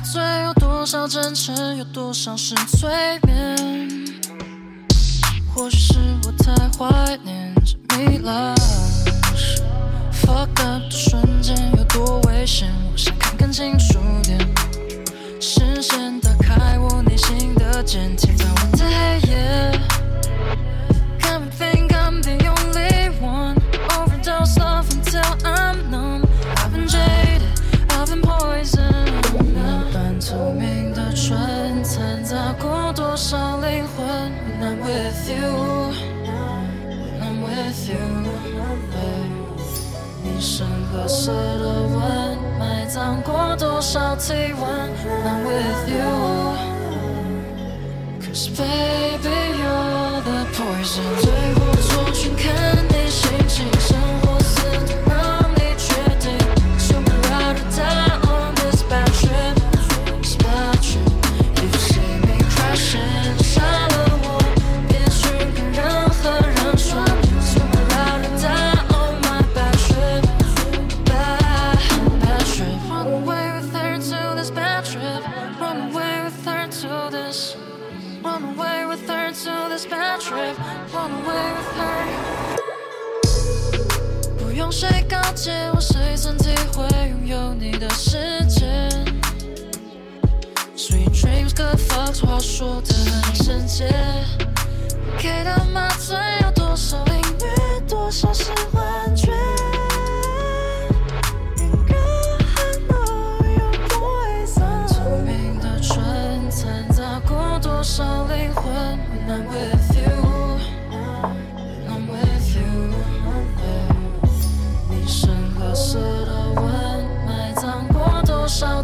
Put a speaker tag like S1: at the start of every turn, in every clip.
S1: 醉有多少真诚，有多少是催眠？或许是我太怀念这你了。Fuck up 的瞬间有多危险？我想看更清楚点，视线打开我内心的茧，天在问。guilty when I'm with you. Cause baby, you're the poison.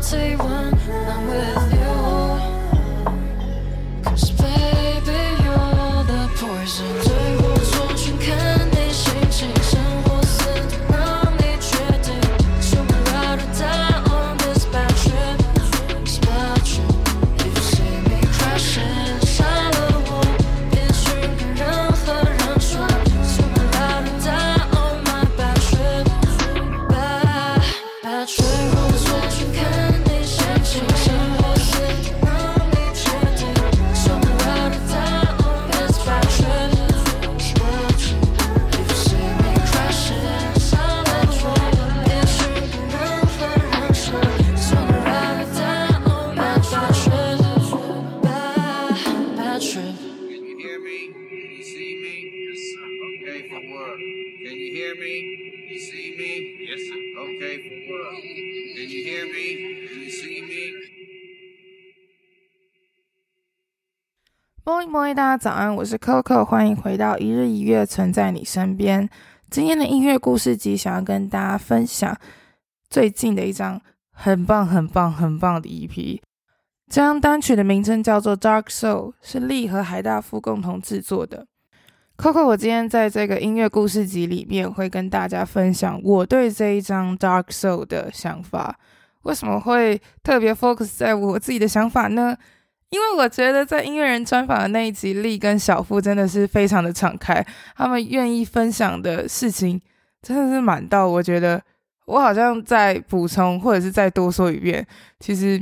S1: say one
S2: Can you hear me? You see me? Yes, sir. Okay. Can you hear me? Can you see me?
S3: Moi moi，大家早安，我是 Coco，欢迎回到一日一乐存在你身边。今天的音乐故事集，想要跟大家分享最近的一张很棒、很棒、很棒的 EP。这张单曲的名称叫做《Dark Soul》，是力和海大富共同制作的。Coco，我今天在这个音乐故事集里面会跟大家分享我对这一张《Dark Soul》的想法。为什么会特别 focus 在我自己的想法呢？因为我觉得在音乐人专访的那一集，力跟小富真的是非常的敞开，他们愿意分享的事情真的是满到，我觉得我好像再补充或者是再多说一遍，其实。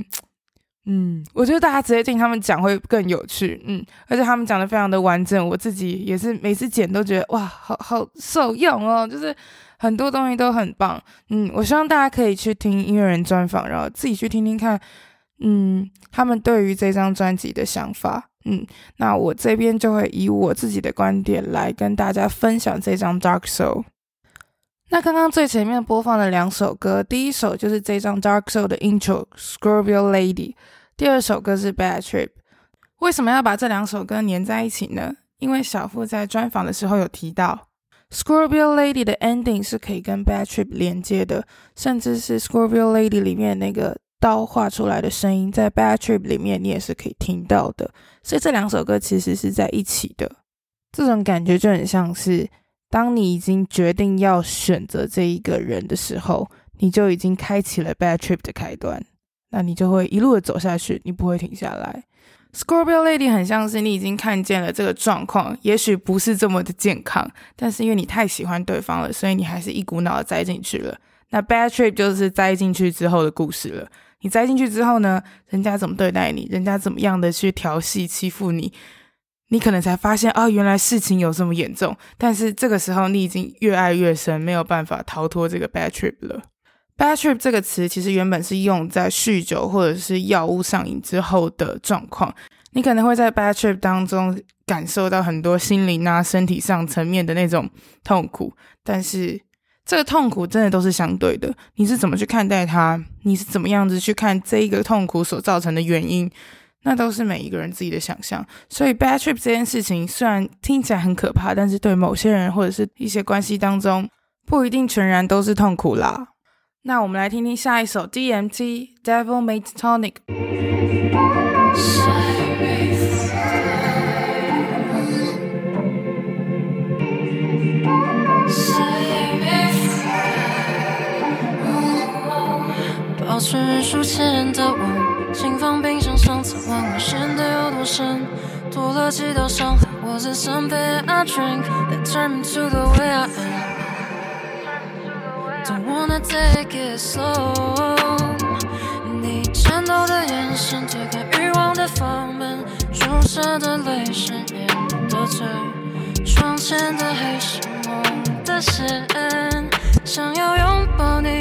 S3: 嗯，我觉得大家直接听他们讲会更有趣，嗯，而且他们讲的非常的完整，我自己也是每次剪都觉得哇，好好受用哦，就是很多东西都很棒，嗯，我希望大家可以去听音乐人专访，然后自己去听听看，嗯，他们对于这张专辑的想法，嗯，那我这边就会以我自己的观点来跟大家分享这张 Dark Soul。那刚刚最前面播放的两首歌，第一首就是这张 Dark Soul 的 Intro Scorpio Lady。第二首歌是 Bad Trip，为什么要把这两首歌粘在一起呢？因为小富在专访的时候有提到，Scorpio Lady 的 ending 是可以跟 Bad Trip 连接的，甚至是 Scorpio Lady 里面那个刀画出来的声音，在 Bad Trip 里面你也是可以听到的。所以这两首歌其实是在一起的，这种感觉就很像是当你已经决定要选择这一个人的时候，你就已经开启了 Bad Trip 的开端。那你就会一路的走下去，你不会停下来。Scorpio Lady 很像是你已经看见了这个状况，也许不是这么的健康，但是因为你太喜欢对方了，所以你还是一股脑的栽进去了。那 Bad Trip 就是栽进去之后的故事了。你栽进去之后呢，人家怎么对待你，人家怎么样的去调戏欺负你，你可能才发现啊，原来事情有这么严重。但是这个时候你已经越爱越深，没有办法逃脱这个 Bad Trip 了。Bad trip 这个词其实原本是用在酗酒或者是药物上瘾之后的状况。你可能会在 bad trip 当中感受到很多心灵啊、身体上层面的那种痛苦，但是这个痛苦真的都是相对的。你是怎么去看待它？你是怎么样子去看这一个痛苦所造成的原因？那都是每一个人自己的想象。所以 bad trip 这件事情虽然听起来很可怕，但是对某些人或者是一些关系当中，不一定全然都是痛苦啦。那我们来听听下一首 DMT Devil Made Tonic。
S1: 保持书签的我，轻放冰箱上侧弯，我陷得有多深？多了几道伤痕。Was it something I drink that turned me to the way I am? Don't wanna take it slow。你颤抖的眼神推开欲望的房门，注射的泪深掩的罪，窗前的黑是梦的线，想要拥抱你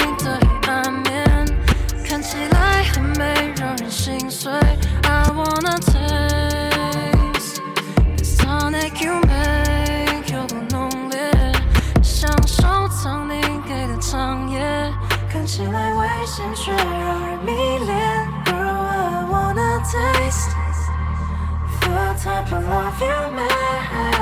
S1: type of love you make.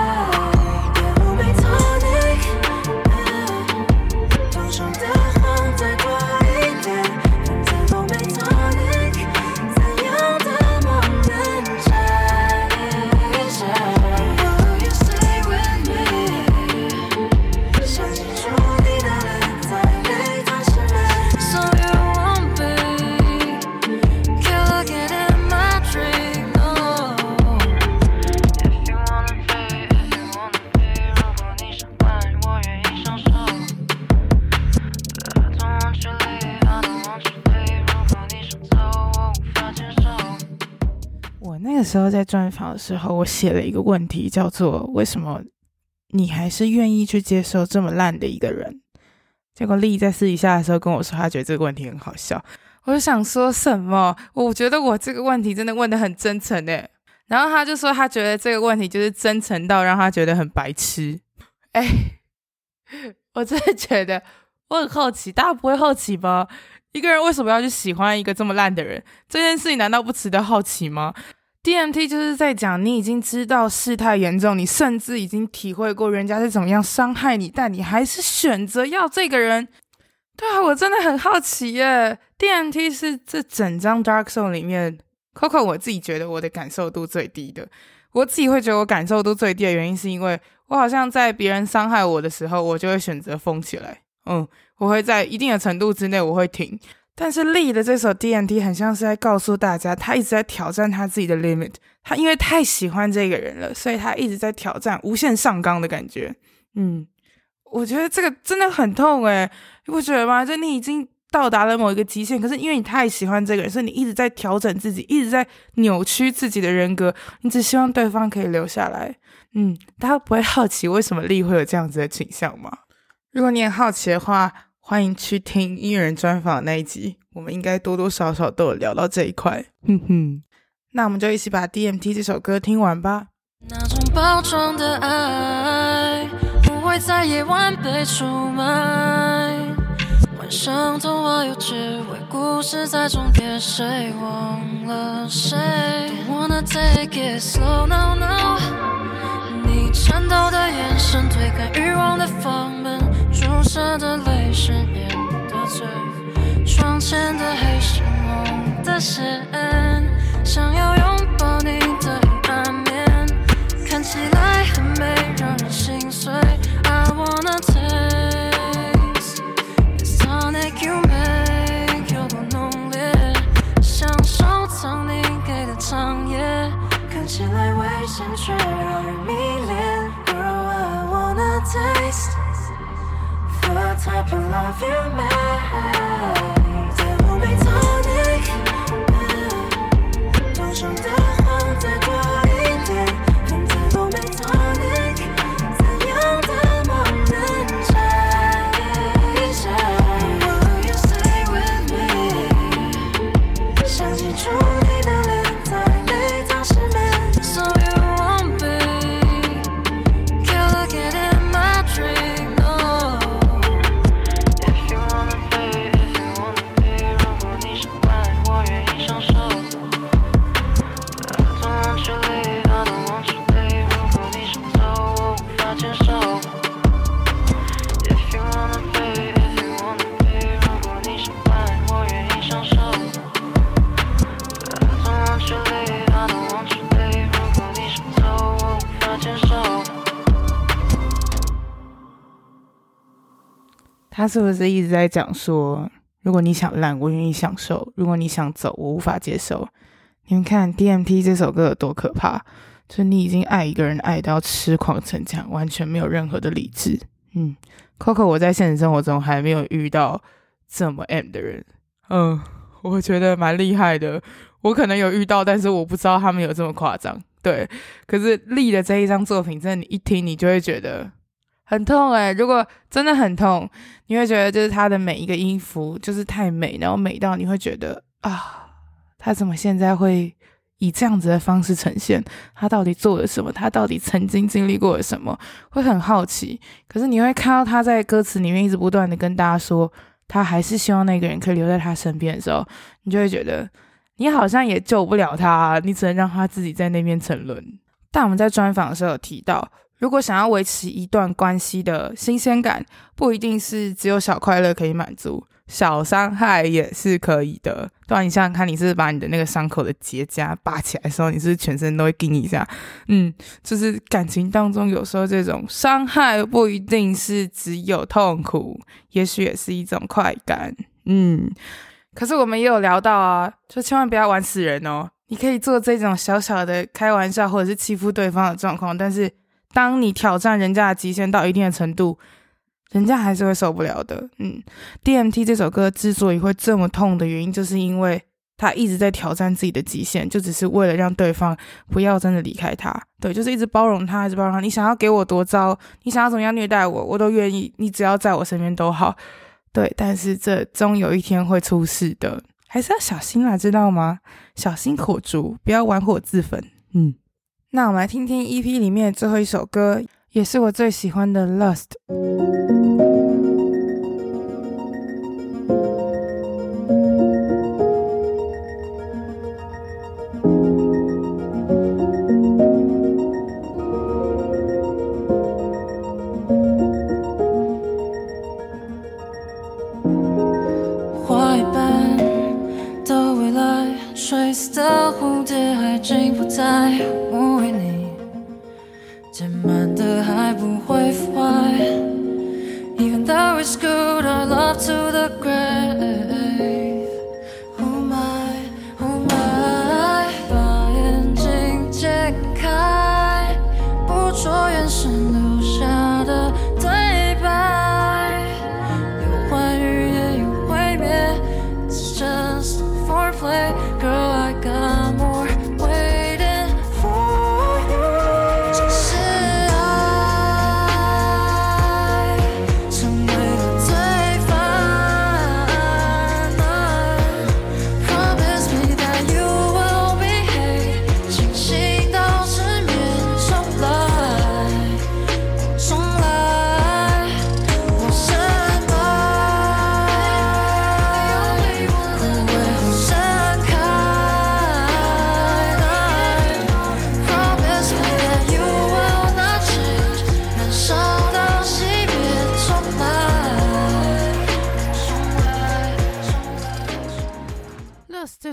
S3: 时候在专访的时候，我写了一个问题，叫做“为什么你还是愿意去接受这么烂的一个人？”结果丽在私底下的时候跟我说，他觉得这个问题很好笑。我就想说什么？我觉得我这个问题真的问得很真诚诶。然后他就说，他觉得这个问题就是真诚到让他觉得很白痴。哎，我真的觉得我很好奇，大家不会好奇吗？一个人为什么要去喜欢一个这么烂的人？这件事情难道不值得好奇吗？DMT 就是在讲你已经知道事态严重，你甚至已经体会过人家是怎么样伤害你，但你还是选择要这个人。对啊，我真的很好奇耶。DMT 是这整张 Dark Zone 里面，Coco 我自己觉得我的感受度最低的。我自己会觉得我感受度最低的原因，是因为我好像在别人伤害我的时候，我就会选择疯起来。嗯。我会在一定的程度之内我会停，但是 Lee 的这首 DMT 很像是在告诉大家，他一直在挑战他自己的 limit。他因为太喜欢这个人了，所以他一直在挑战无限上纲的感觉。嗯，我觉得这个真的很痛诶，你不觉得吗？就你已经到达了某一个极限，可是因为你太喜欢这个人，所以你一直在调整自己，一直在扭曲自己的人格，你只希望对方可以留下来。嗯，大家不会好奇为什么 Lee 会有这样子的倾向吗？如果你也好奇的话，欢迎去听音乐人专访那一集，我们应该多多少少都有聊到这一块。哼哼，那我们就一起把 DMT 这首歌听完吧。
S1: 那种包装的爱不会在夜晚被出卖，晚上童话有结尾，故事在终点，谁忘了谁？Don't wanna take it slow now now，你颤抖的眼神推开欲望的房门。注射的泪是你的嘴，窗前的黑是梦的线，
S3: 他是不是一直在讲说，如果你想烂，我愿意享受；如果你想走，我无法接受。你们看 DMT 这首歌有多可怕？就你已经爱一个人爱到痴狂成这样，完全没有任何的理智。嗯，Coco，我在现实生活中还没有遇到这么 M 的人。嗯，我觉得蛮厉害的。我可能有遇到，但是我不知道他们有这么夸张。对，可是 Lee 的这一张作品，真的你一听，你就会觉得。很痛诶、如果真的很痛，你会觉得就是他的每一个音符就是太美，然后美到你会觉得啊，他怎么现在会以这样子的方式呈现？他到底做了什么？他到底曾经经历过了什么？会很好奇。可是你会看到他在歌词里面一直不断的跟大家说，他还是希望那个人可以留在他身边的时候，你就会觉得你好像也救不了他，你只能让他自己在那边沉沦。但我们在专访的时候有提到。如果想要维持一段关系的新鲜感，不一定是只有小快乐可以满足，小伤害也是可以的。对啊，你想想看，你是是把你的那个伤口的结痂拔起来的时候，你是是全身都会叮一下？嗯，就是感情当中有时候这种伤害不一定是只有痛苦，也许也是一种快感。嗯，可是我们也有聊到啊，就千万不要玩死人哦。你可以做这种小小的开玩笑或者是欺负对方的状况，但是。当你挑战人家的极限到一定的程度，人家还是会受不了的。嗯，DMT 这首歌之所以会这么痛的原因，就是因为他一直在挑战自己的极限，就只是为了让对方不要真的离开他。对，就是一直包容他，一直包容他。你想要给我多糟，你想要怎么样虐待我，我都愿意。你只要在我身边都好。对，但是这终有一天会出事的，还是要小心啦，知道吗？小心火烛，不要玩火自焚。嗯。那我们来听听 ep 里面的最后一首歌也是我最喜欢的 lust 花
S1: 一般的未来吹死的蝴蝶还停在我 Even though it's good, I love to.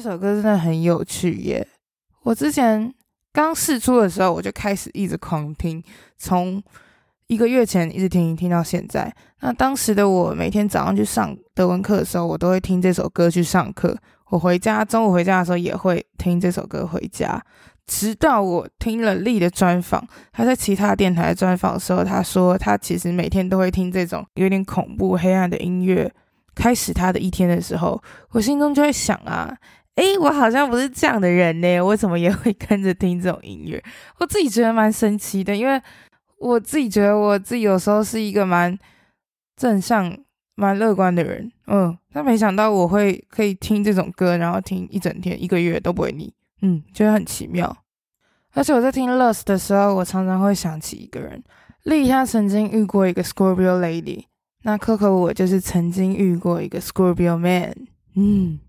S3: 首歌真的很有趣耶！我之前刚试出的时候，我就开始一直狂听，从一个月前一直听听到现在。那当时的我每天早上去上德文课的时候，我都会听这首歌去上课。我回家中午回家的时候也会听这首歌回家。直到我听了力的专访，他在其他电台专访的时候，他说他其实每天都会听这种有点恐怖、黑暗的音乐。开始他的一天的时候，我心中就会想啊，诶，我好像不是这样的人呢，我怎么也会跟着听这种音乐？我自己觉得蛮神奇的，因为我自己觉得我自己有时候是一个蛮正向、蛮乐观的人，嗯，但没想到我会可以听这种歌，然后听一整天、一个月都不会腻，嗯，觉得很奇妙。而且我在听《Lust》的时候，我常常会想起一个人，例如他曾经遇过一个 Scorpio Lady。那 Coco 我就是曾经遇过一个 Scorpio Man，嗯，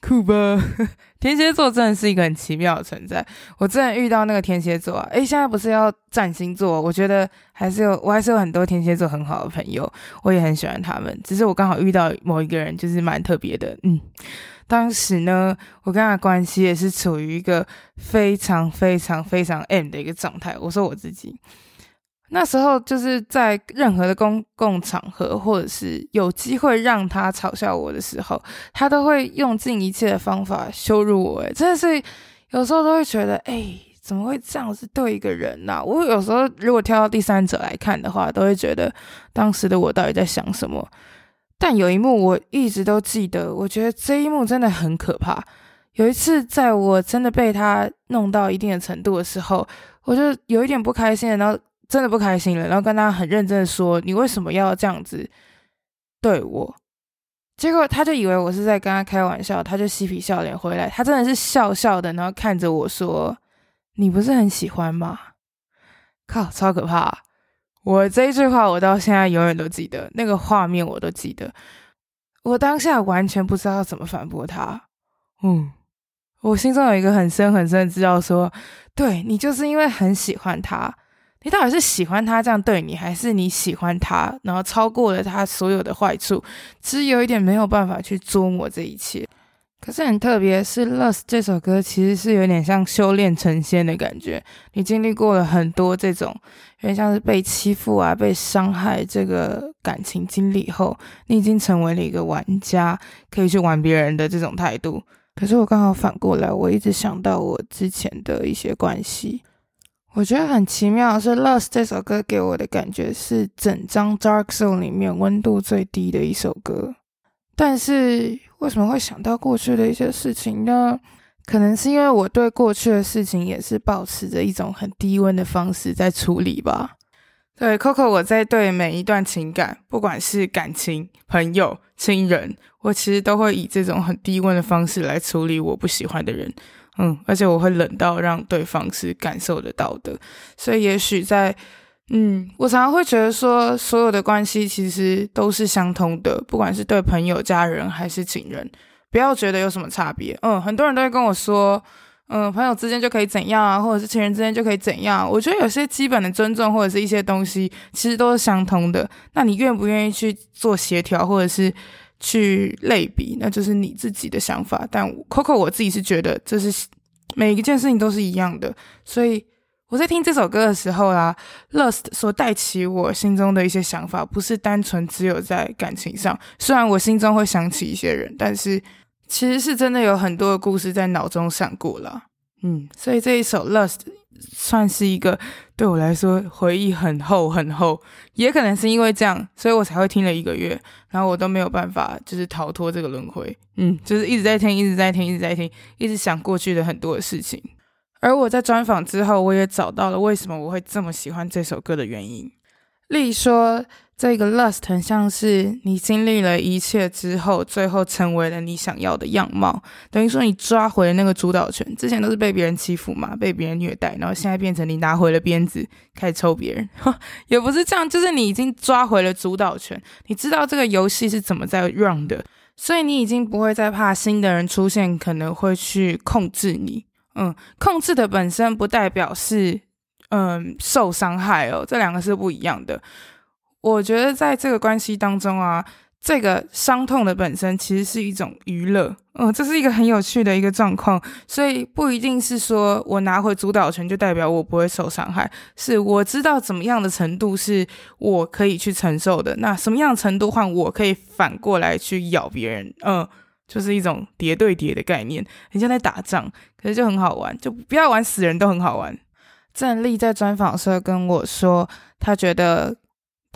S3: 酷吧？天蝎座真的是一个很奇妙的存在。我之前遇到那个天蝎座啊，诶，现在不是要占星座？我觉得还是有，我还是有很多天蝎座很好的朋友，我也很喜欢他们。只是我刚好遇到某一个人，就是蛮特别的。嗯，当时呢，我跟他关系也是处于一个非常非常非常 M 的一个状态。我说我自己。那时候就是在任何的公共场合，或者是有机会让他嘲笑我的时候，他都会用尽一切的方法羞辱我。诶，真的是有时候都会觉得，诶，怎么会这样子对一个人呢？我有时候如果跳到第三者来看的话，都会觉得当时的我到底在想什么。但有一幕我一直都记得，我觉得这一幕真的很可怕。有一次，在我真的被他弄到一定的程度的时候，我就有一点不开心，然后。真的不开心了，然后跟他很认真的说：“你为什么要这样子对我？”结果他就以为我是在跟他开玩笑，他就嬉皮笑脸回来。他真的是笑笑的，然后看着我说：“你不是很喜欢吗？”靠，超可怕！我这一句话我到现在永远都记得，那个画面我都记得。我当下完全不知道要怎么反驳他。嗯，我心中有一个很深很深的知道说：“对，你就是因为很喜欢他。”你到底是喜欢他这样对你，还是你喜欢他，然后超过了他所有的坏处？其实有一点没有办法去捉摸这一切。可是很特别，是《Lust》这首歌其实是有点像修炼成仙的感觉。你经历过了很多这种，有点像是被欺负啊、被伤害这个感情经历后，你已经成为了一个玩家，可以去玩别人的这种态度。可是我刚好反过来，我一直想到我之前的一些关系。我觉得很奇妙，是《Lust》这首歌给我的感觉是整张《Dark Zone》里面温度最低的一首歌。但是为什么会想到过去的一些事情呢？可能是因为我对过去的事情也是保持着一种很低温的方式在处理吧。对，Coco，我在对每一段情感，不管是感情、朋友、亲人，我其实都会以这种很低温的方式来处理我不喜欢的人。嗯，而且我会冷到让对方是感受得到的，所以也许在，嗯，我常常会觉得说，所有的关系其实都是相通的，不管是对朋友、家人还是情人，不要觉得有什么差别。嗯，很多人都会跟我说，嗯，朋友之间就可以怎样啊，或者是情人之间就可以怎样。我觉得有些基本的尊重或者是一些东西，其实都是相通的。那你愿不愿意去做协调，或者是？去类比，那就是你自己的想法。但 Coco 我自己是觉得，这是每一件事情都是一样的。所以我在听这首歌的时候啊，Lust 所带起我心中的一些想法，不是单纯只有在感情上。虽然我心中会想起一些人，但是其实是真的有很多的故事在脑中闪过了。嗯，所以这一首 Lust。算是一个对我来说回忆很厚很厚，也可能是因为这样，所以我才会听了一个月，然后我都没有办法就是逃脱这个轮回，嗯，就是一直在听，一直在听，一直在听，一直想过去的很多的事情。而我在专访之后，我也找到了为什么我会这么喜欢这首歌的原因，例如说。这个 lust 很像是你经历了一切之后，最后成为了你想要的样貌，等于说你抓回了那个主导权。之前都是被别人欺负嘛，被别人虐待，然后现在变成你拿回了鞭子，开始抽别人。也不是这样，就是你已经抓回了主导权，你知道这个游戏是怎么在 run 的，所以你已经不会再怕新的人出现，可能会去控制你。嗯，控制的本身不代表是嗯受伤害哦，这两个是不一样的。我觉得在这个关系当中啊，
S1: 这个伤痛的本身其实是一种娱乐，嗯，这是一个很有趣的一个状况，所以不一定是说我拿回主导权就代表我不会受伤害，是我知道怎么样的程度是我可以去承受的，那什么样的程度换我可以反过来去咬别人，嗯，就是一种叠对叠的概念，很像在打仗，可是就很好玩，就不要玩死人都很好玩。郑丽在专访时候跟我说，他觉得。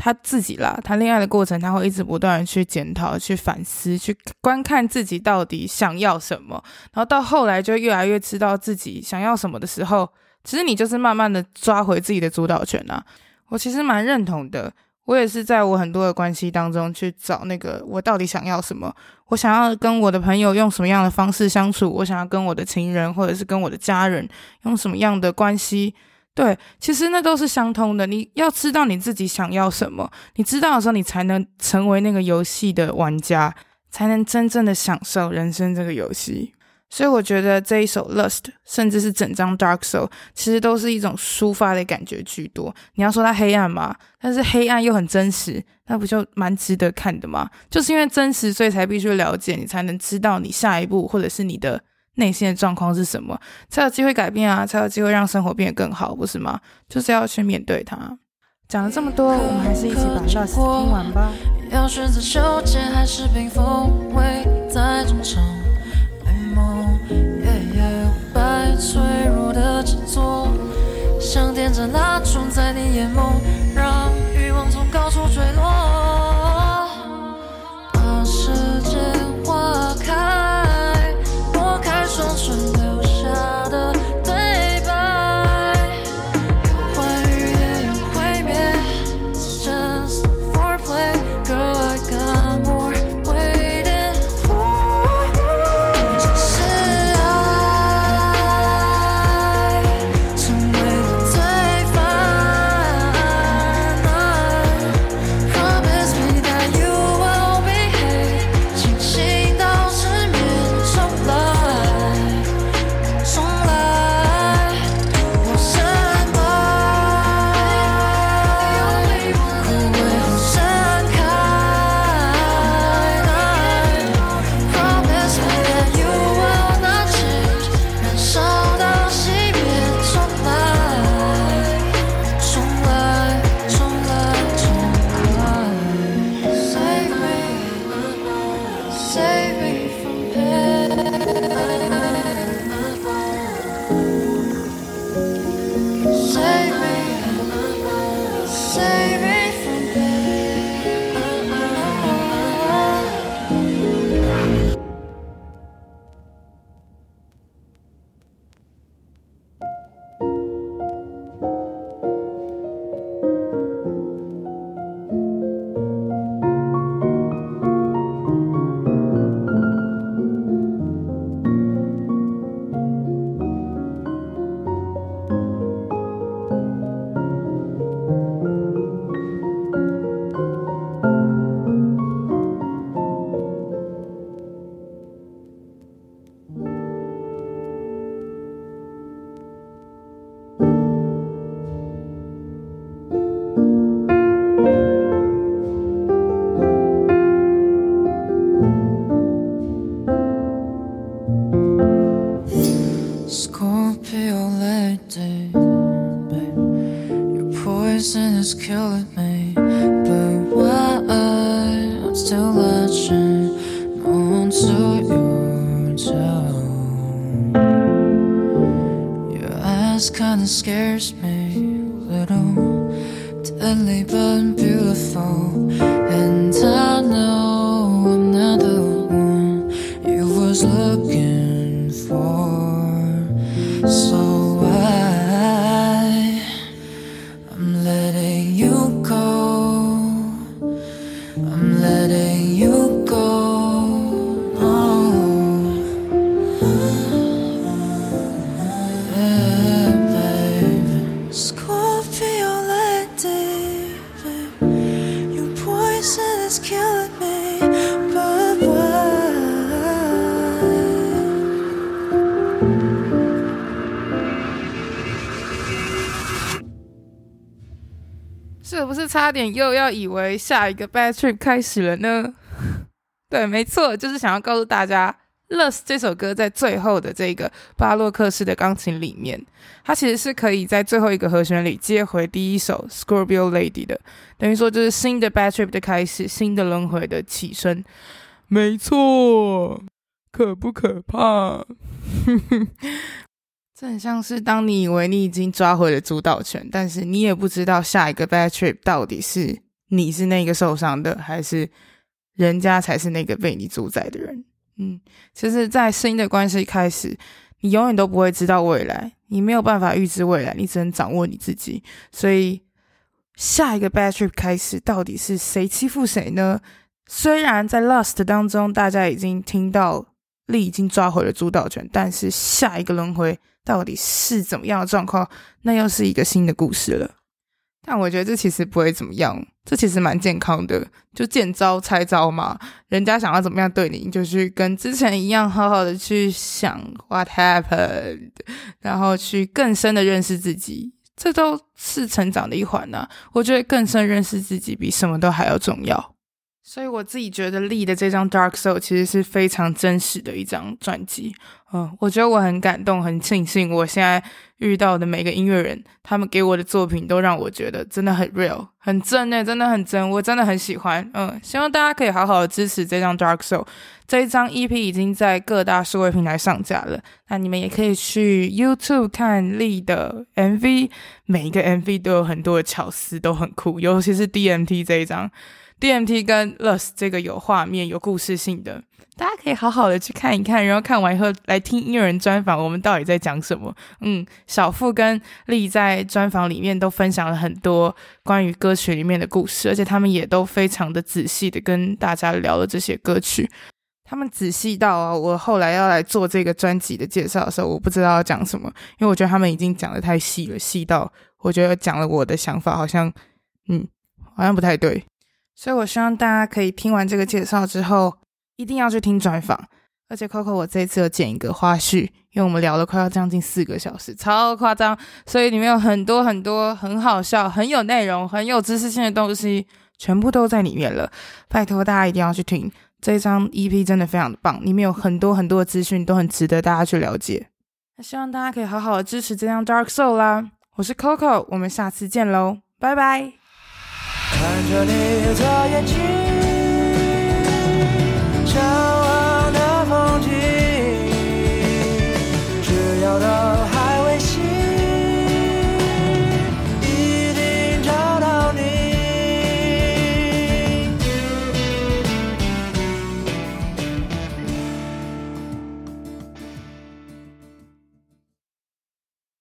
S1: 他自己啦，谈恋爱的过程，他会一直不断的去检讨、去反思、去观看自己到底想要什么，然后到后来就越来越知道自己想要什么的时候，其实你就是慢慢的抓回自己的主导权啊。我其实蛮认同的，我也是在我很多的关系当中去找那个我到底想要什么，我想要跟我的朋友用什么样的方式相处，我想要跟我的情人或者是跟我的家人用什么样的关系。对，其实那都是相通的。你要知道你自己想要什么，你知道的时候，你才能成为那个游戏的玩家，才能真正的享受人生这个游戏。所以我觉得这一首《Lust》，甚至是整张《Dark Soul》，其实都是一种抒发的感觉居多。你要说它黑暗嘛，但是黑暗又很真实，那不就蛮值得看的吗？就是因为真实，所以才必须了解，你才能知道你下一步，或者是你的。内心的状况是什么，才有机会改变啊，才有机会让生活变得更好，不是吗？就是要去面对它。讲了这么多，我们还是一起把《Lust》听完吧。要选择纠结还是冰封，会在中场美梦，夜夜无白脆弱的振作，像点着蜡烛在你眼眸，是差点又要以为下一个 bad trip 开始了呢？
S3: 对，没错，就是想要告诉大家，《Lust》这首歌在最后的这个巴洛克式的钢琴里面，它其实是可以在最后一个和弦里接回第一首《Scorpio Lady》的，等于说就是新的 Bad Trip 的开始，新的轮回的起身。没错，可不可怕？这很像是当你以为你已经抓回了主导权，但是你也不知道下一个 Bad Trip 到底是你是那个受伤的，还是人家才是那个被你主宰的人。嗯，其实，在新的关系开始，你永远都不会知道未来，你没有办法预知未来，你只能掌握你自己。所以，下一个 Bad Trip 开始，到底是谁欺负谁呢？虽然在 Lust 当中，大家已经听到力已经抓回了主导权，但是下一个轮回到底是怎么样的状况，那又是一个新的故事了。但我觉得这其实不会怎么样，这其实蛮健康的，就见招拆招嘛。人家想要怎么样对你，就去跟之前一样，好好的去想 What happened，然后去更深的认识自己，这都是成长的一环呢。我觉得更深认识自己比什么都还要重要。所以我自己觉得力的这张 Dark Soul 其实是非常真实的一张专辑，嗯，我觉得我很感动，很庆幸我现在遇到的每个音乐人，他们给我的作品都让我觉得真的很 real，很真诶，真的很真，我真的很喜欢，嗯，希望大家可以好好的支持这张 Dark Soul，这一张 EP 已经在各大数位平台上架了，那你们也可以去 YouTube 看力的 MV，每一个 MV 都有很多的巧思，都很酷，尤其是 DMT 这一张。DMT 跟 Lust 这个有画面、有故事性的，大家可以好好的去看一看，然后看完以后来听音乐人专访，我们到底在讲什么？嗯，小富跟丽在专访里面都分享了很多关于歌曲里面的故事，而且他们也都非常的仔细的跟大家聊了这些歌曲。他们仔细到啊，我后来要来做这个专辑的介绍的时候，我不知道要讲什么，因为我觉得他们已经讲的太细了，细到我觉得讲了我的想法好像，嗯，好像不太对。所以，我希望大家可以听完这个介绍之后，一定要去听专访。而且，Coco，我这次有剪一个花絮，因为我们聊了快要将近四个小时，超夸张。所以里面有很多很多很好笑、很有内容、很有知识性的东西，全部都在里面了。拜托大家一定要去听这张 EP，真的非常的棒，里面有很多很多的资讯，都很值得大家去了解。那希望大家可以好好的支持这张 Dark Soul 啦。我是 Coco，我们下次见喽，拜拜。
S4: 看着你的眼睛想